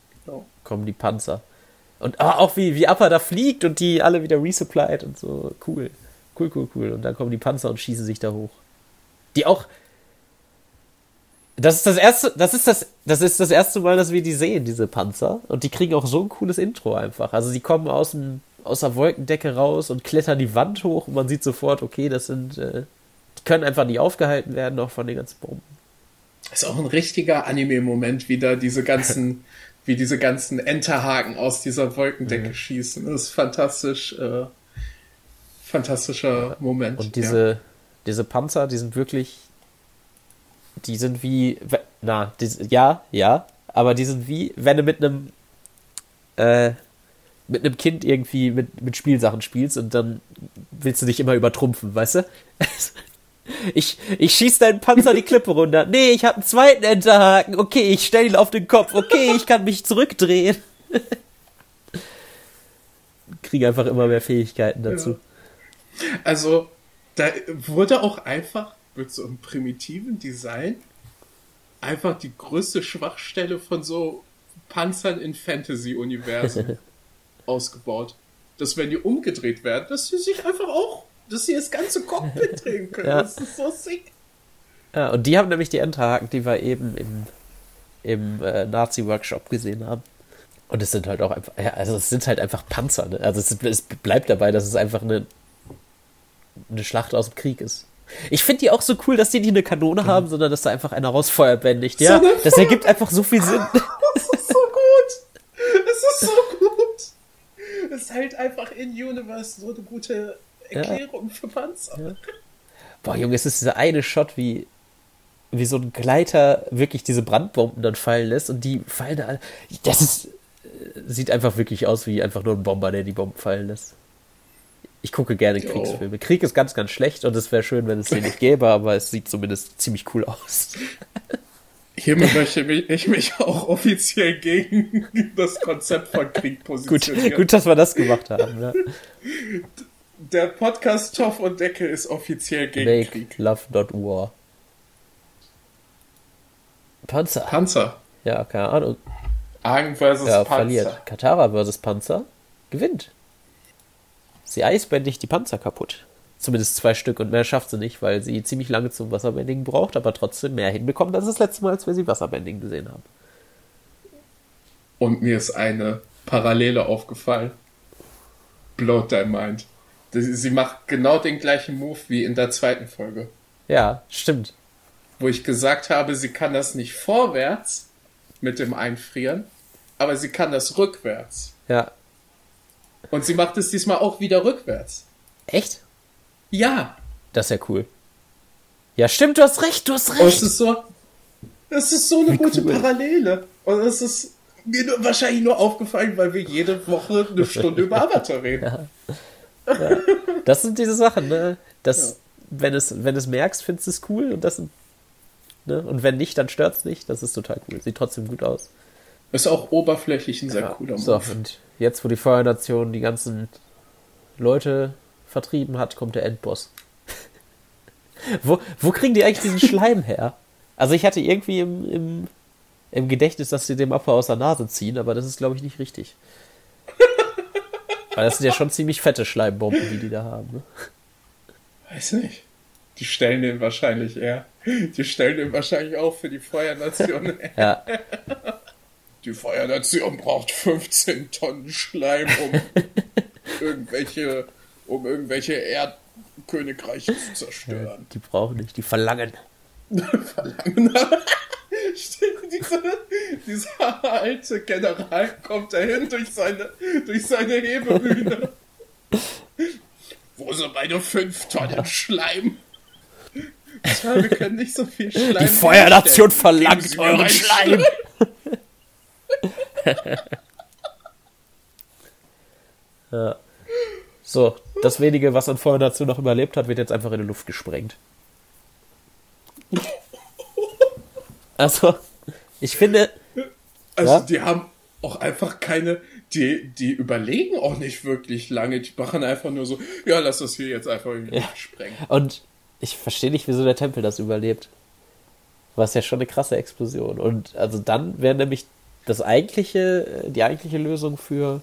kommen die Panzer. Und aber auch wie, wie Appa da fliegt und die alle wieder resupplied und so. Cool. Cool, cool, cool. Und dann kommen die Panzer und schießen sich da hoch. Die auch, das ist das erste, das ist das, das ist das erste Mal, dass wir die sehen, diese Panzer. Und die kriegen auch so ein cooles Intro einfach. Also sie kommen aus dem, aus der Wolkendecke raus und klettern die Wand hoch und man sieht sofort, okay, das sind, äh, die können einfach nicht aufgehalten werden, auch von den ganzen Bomben. Das ist auch ein richtiger Anime-Moment, wie da diese ganzen, wie diese ganzen Enterhaken aus dieser Wolkendecke mhm. schießen. Das ist fantastisch, äh, fantastischer Moment. Und diese, ja. diese Panzer, die sind wirklich, die sind wie, na, die, ja, ja, aber die sind wie, wenn du mit einem, äh, mit einem Kind irgendwie mit, mit Spielsachen spielst und dann willst du dich immer übertrumpfen, weißt du? Ich, ich schieß deinen Panzer die Klippe runter. Nee, ich hab einen zweiten Enterhaken. Okay, ich stell ihn auf den Kopf. Okay, ich kann mich zurückdrehen. Kriege einfach immer mehr Fähigkeiten dazu. Also, da wurde auch einfach mit so einem primitiven Design einfach die größte Schwachstelle von so Panzern in Fantasy-Universen ausgebaut. Dass wenn die umgedreht werden, dass sie sich einfach auch, dass sie das ganze Cockpit drehen können. ja. Das ist so sick. Ja, und die haben nämlich die Enterhaken, die wir eben im, im äh, Nazi-Workshop gesehen haben. Und es sind halt auch einfach, ja, also es sind halt einfach Panzer. Ne? Also es, es, bleibt dabei, dass es einfach eine, eine Schlacht aus dem Krieg ist. Ich finde die auch so cool, dass die nicht eine Kanone mhm. haben, sondern dass da einfach einer rausfeuert bändigt. Ja, so das ergibt einfach so viel Sinn. das ist so gut. Es ist so gut. Es ist halt einfach in Universe so eine gute Erklärung ja. für Panzer. Ja. Boah, Junge, es ist dieser eine Shot, wie, wie so ein Gleiter wirklich diese Brandbomben dann fallen lässt und die fallen da. Das ist, sieht einfach wirklich aus wie einfach nur ein Bomber, der die Bomben fallen lässt. Ich gucke gerne jo. Kriegsfilme. Krieg ist ganz, ganz schlecht und es wäre schön, wenn es den nicht gäbe, aber es sieht zumindest ziemlich cool aus. Hiermit möchte ich mich auch offiziell gegen das Konzept von Krieg positionieren. Gut, gut dass wir das gemacht haben. Ja. Der Podcast Toff und Deckel ist offiziell gegen Make Krieg. Love.war. Panzer. Panzer. Ja, keine Ahnung. Argen versus ja, Panzer. verliert. Katara versus Panzer gewinnt. Sie eisbändigt die Panzer kaputt. Zumindest zwei Stück und mehr schafft sie nicht, weil sie ziemlich lange zum Wasserbändigen braucht, aber trotzdem mehr hinbekommt als das letzte Mal, als wir sie Wasserbändigen gesehen haben. Und mir ist eine Parallele aufgefallen. Bloat dein mind. Sie macht genau den gleichen Move wie in der zweiten Folge. Ja, stimmt. Wo ich gesagt habe, sie kann das nicht vorwärts mit dem Einfrieren, aber sie kann das rückwärts. Ja, und sie macht es diesmal auch wieder rückwärts. Echt? Ja. Das ist ja cool. Ja, stimmt, du hast recht, du hast recht. Und es ist so, es ist so eine Wie gute cool. Parallele. Und es ist mir nur, wahrscheinlich nur aufgefallen, weil wir jede Woche eine Stunde über Avatar reden. Ja. ja. Das sind diese Sachen, ne? Das, ja. wenn es, wenn es merkst, findest du es cool und das, ne? Und wenn nicht, dann stört es nicht. Das ist total cool. Sieht trotzdem gut aus. Ist auch oberflächlich ein sehr cooler Move. So, und jetzt, wo die Feuernation die ganzen Leute vertrieben hat, kommt der Endboss. wo, wo kriegen die eigentlich diesen Schleim her? Also ich hatte irgendwie im, im, im Gedächtnis, dass sie dem Opfer aus der Nase ziehen, aber das ist, glaube ich, nicht richtig. Weil das sind ja schon ziemlich fette Schleimbomben, die die da haben. Ne? Weiß nicht. Die stellen den wahrscheinlich eher. Die stellen den wahrscheinlich auch für die Feuernation. ja. Die Feuernation braucht 15 Tonnen Schleim, um irgendwelche, um irgendwelche Erdkönigreiche zu zerstören. Ja, die brauchen nicht, die verlangen. verlangen. dieser, dieser alte General kommt dahin durch seine, durch seine Hebebühne. Wo sind meine 5 Tonnen Schleim? Tja, wir können nicht so viel Schleim. Die Feuernation verlangt euren Schleim. ja. So, das wenige, was an Feuer dazu noch überlebt hat, wird jetzt einfach in die Luft gesprengt. Also, ich finde. Also, ja? die haben auch einfach keine. Die, die überlegen auch nicht wirklich lange. Die machen einfach nur so: Ja, lass das hier jetzt einfach in die Luft ja. sprengen. Und ich verstehe nicht, wieso der Tempel das überlebt. War es ja schon eine krasse Explosion. Und also dann wäre nämlich das eigentliche, die eigentliche Lösung für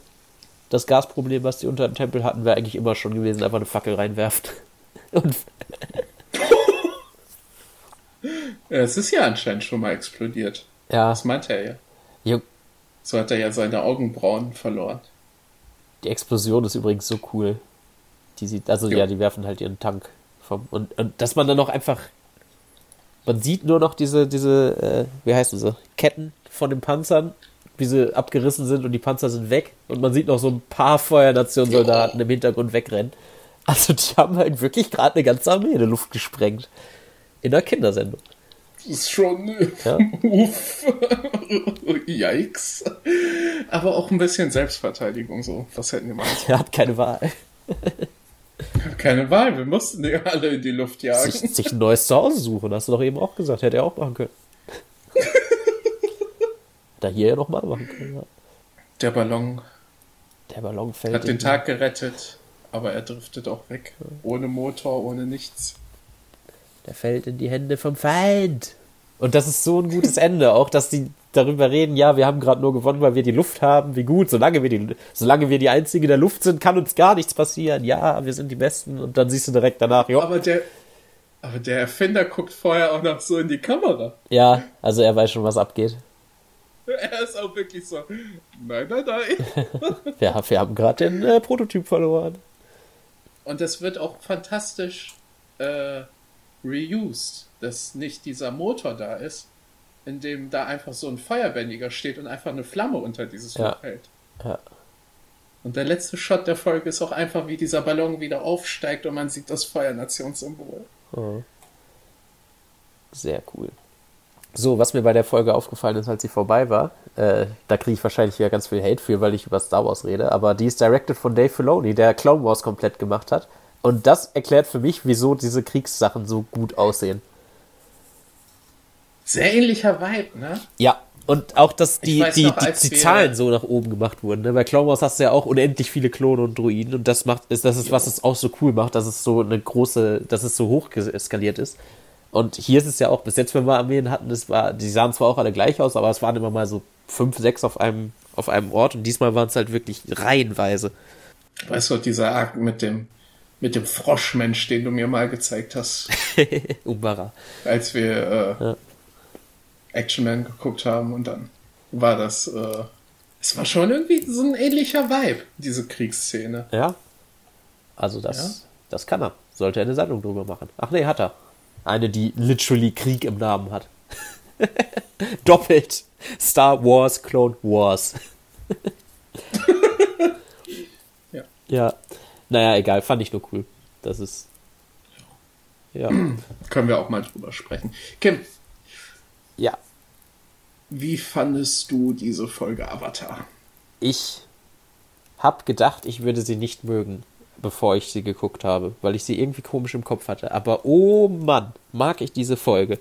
das Gasproblem, was die unter dem Tempel hatten, wäre eigentlich immer schon gewesen, einfach eine Fackel reinwerfen. Und es ist ja anscheinend schon mal explodiert. Ja. Das meinte er ja. Jo. So hat er ja seine Augenbrauen verloren. Die Explosion ist übrigens so cool. Die sieht, also Jo. ja, die werfen halt ihren Tank vom. Und, und dass man dann noch einfach. Man sieht nur noch diese, diese, äh, wie heißen sie? Ketten von den Panzern, wie sie abgerissen sind und die Panzer sind weg. Und man sieht noch so ein paar Feuernation-Soldaten im Hintergrund wegrennen. Also die haben halt wirklich gerade eine ganze Armee in die Luft gesprengt. In der Kindersendung. Das ist schon. Ja. Uff. Yikes. Aber auch ein bisschen Selbstverteidigung so. Was hätten wir machen? Er hat keine Wahl. Keine Wahl, wir mussten die alle in die Luft jagen. Sich, sich ein neues Zuhause suchen, hast du doch eben auch gesagt. Hätte er auch machen können. da hier ja noch mal machen können. Ja. Der Ballon Der Ballon fällt. hat den Tag gerettet, aber er driftet auch weg. Ohne Motor, ohne nichts. Der fällt in die Hände vom Feind. Und das ist so ein gutes Ende, auch dass die darüber reden, ja, wir haben gerade nur gewonnen, weil wir die Luft haben, wie gut, solange wir die, solange wir die Einzige der Luft sind, kann uns gar nichts passieren, ja, wir sind die Besten und dann siehst du direkt danach, ja, Aber der, aber der Erfinder guckt vorher auch noch so in die Kamera. ja, also er weiß schon, was abgeht. Er ist auch wirklich so, nein, nein, nein. Ja, wir haben gerade den äh, Prototyp verloren. Und das wird auch fantastisch äh, reused, dass nicht dieser Motor da ist, in dem da einfach so ein Feuerbändiger steht und einfach eine Flamme unter dieses Ja. Loch hält. Ja. Und der letzte Shot der Folge ist auch einfach, wie dieser Ballon wieder aufsteigt und man sieht das Feuernationssymbol. Oh. Sehr cool. So, was mir bei der Folge aufgefallen ist, als sie vorbei war, äh, da kriege ich wahrscheinlich ja ganz viel Hate für, weil ich über Star Wars rede, aber die ist directed von Dave Filoni, der Clone Wars komplett gemacht hat. Und das erklärt für mich, wieso diese Kriegssachen so gut aussehen. Sehr ähnlicher Vibe, ne? Ja, und auch, dass die, die, noch, die, die Zahlen so nach oben gemacht wurden. Ne? Bei Clone Wars hast du ja auch unendlich viele Klone und Druiden und das macht, ist, das ist, was es auch so cool macht, dass es so eine große, dass es so hoch eskaliert ist. Und hier ist es ja auch, bis jetzt, wenn wir Armeen hatten, das war, die sahen zwar auch alle gleich aus, aber es waren immer mal so fünf, sechs auf einem, auf einem Ort und diesmal waren es halt wirklich reihenweise. Weißt du, dieser Akt mit dem, mit dem Froschmensch, den du mir mal gezeigt hast, Umbara. als wir äh, Ja. Action Man geguckt haben und dann war das, äh, es war schon irgendwie so ein ähnlicher Vibe, diese Kriegsszene. Ja. Also das, das kann er. Sollte er eine Sendung drüber machen. Ach nee, hat er. Eine, die literally Krieg im Namen hat. Doppelt. Star Wars, Clone Wars. Ja. Ja. Naja, egal, fand ich nur cool. Das ist. Ja. Können wir auch mal drüber sprechen. Kim, Ja. wie fandest du diese Folge Avatar? Ich hab gedacht, ich würde sie nicht mögen, bevor ich sie geguckt habe, weil ich sie irgendwie komisch im Kopf hatte. Aber oh Mann, mag ich diese Folge.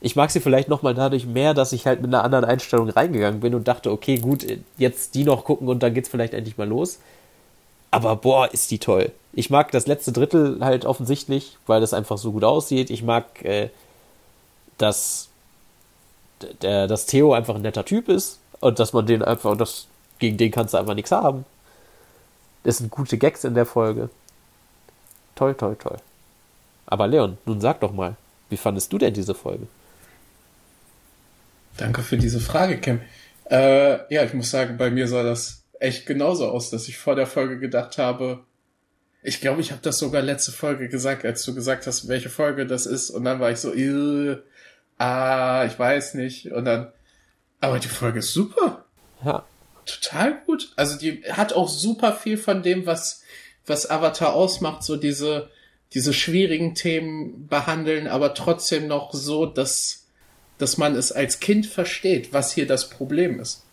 Ich mag sie vielleicht nochmal dadurch mehr, dass ich halt mit einer anderen Einstellung reingegangen bin und dachte, okay, gut, jetzt die noch gucken und dann geht's vielleicht endlich mal los. Aber boah, ist die toll. Ich mag das letzte Drittel halt offensichtlich, weil das einfach so gut aussieht. Ich mag, äh, dass, dass Theo einfach ein netter Typ ist und dass man den einfach, und das, gegen den kannst du einfach nichts haben. Das sind gute Gags in der Folge. Toll, toll, toll. Aber Leon, nun sag doch mal, wie fandest du denn diese Folge? Danke für diese Frage, Kim. Äh, ja, ich muss sagen, bei mir sah das echt genauso aus, dass ich vor der Folge gedacht habe, ich glaube, ich habe das sogar letzte Folge gesagt, als du gesagt hast, welche Folge das ist. Und dann war ich so, "Äh, ah, ich weiß nicht. Und dann, aber die Folge ist super. Ja, Total gut. Also die hat auch super viel von dem, was, was Avatar ausmacht, so diese, diese schwierigen Themen behandeln, aber trotzdem noch so, dass, dass man es als Kind versteht, was hier das Problem ist.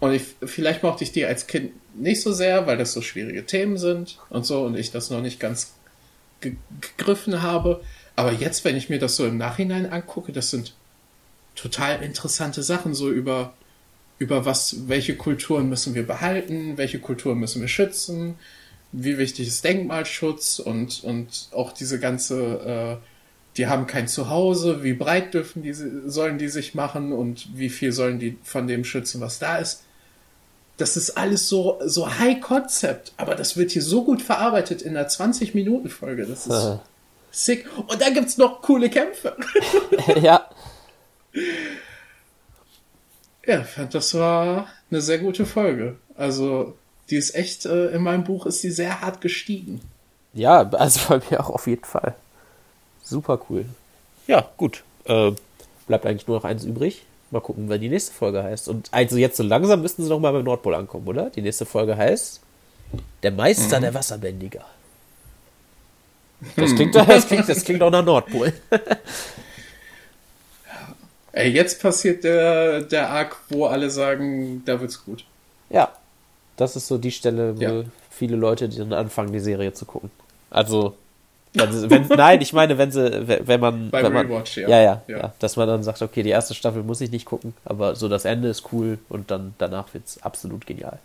Und ich, vielleicht mochte ich die als Kind nicht so sehr, weil das so schwierige Themen sind und so und ich das noch nicht ganz ge gegriffen habe. Aber jetzt, wenn ich mir das so im Nachhinein angucke, das sind total interessante Sachen, so über, über was, welche Kulturen müssen wir behalten, welche Kulturen müssen wir schützen, wie wichtig ist Denkmalschutz und, und auch diese ganze, äh, die haben kein Zuhause, wie breit dürfen die, sollen die sich machen und wie viel sollen die von dem schützen, was da ist. Das ist alles so, so High Concept, aber das wird hier so gut verarbeitet in einer 20-Minuten-Folge. Das ist Äh. sick. Und da gibt's noch coole Kämpfe. ja, Ja, ich fand, das war eine sehr gute Folge. Also, Die ist echt, äh, in meinem Buch ist die sehr hart gestiegen. Ja, also bei mir auch auf jeden Fall. Super cool. Ja, gut. Äh, bleibt eigentlich nur noch eins übrig. Mal gucken, wann die nächste Folge heißt. Und also jetzt so langsam müssten sie noch mal beim Nordpol ankommen, oder? Die nächste Folge heißt Der Meister Mhm. der Wasserbändiger. Das klingt, das klingt, das klingt auch nach Nordpol. Ey, jetzt passiert der, der Arc, wo alle sagen, da wird's gut. Ja, das ist so die Stelle, wo Ja. viele Leute dann anfangen, die Serie zu gucken. Also, wenn, sie- wenn, nein, ich meine, wenn sie, wenn man, Beim wenn man, Rewatch, ja. ja, ja, Ja. ja, dass man dann sagt, okay, die erste Staffel muss ich nicht gucken, aber so das Ende ist cool und dann danach wird's absolut genial.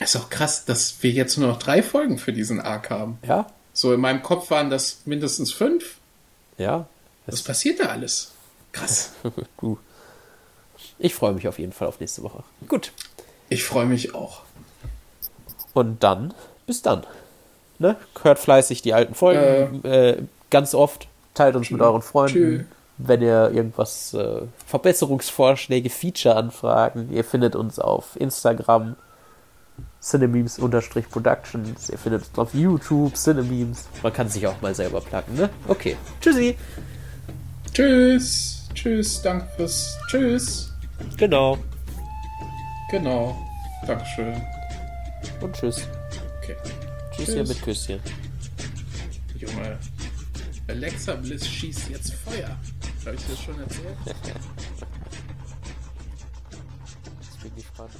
Ist auch krass, dass wir jetzt nur noch drei Folgen für diesen Arc haben. Ja, So in meinem Kopf waren das mindestens fünf. ja, Was passiert da alles? Krass. du. Ich freue mich auf jeden Fall auf nächste Woche. Gut. Ich freue mich auch. Und dann, bis dann. Ne? Hört fleißig die alten Folgen äh, ganz oft. Teilt uns mit euren Freunden. Tschö. Wenn ihr irgendwas, äh, Verbesserungsvorschläge, Feature-Anfragen, ihr findet uns auf Instagram, Cinememes-Productions. Ihr findet uns auf YouTube, Cinememes. Man kann sich auch mal selber placken, ne? Okay. Tschüssi. Tschüss. Tschüss. Danke fürs. Tschüss. Genau. Genau. Dankeschön. Und tschüss. Okay. Tschüsschen Tschüss. mit Küsschen. Junge. Alexa Bliss schießt jetzt Feuer. Habe ich dir das schon erzählt? Ich bin gespannt.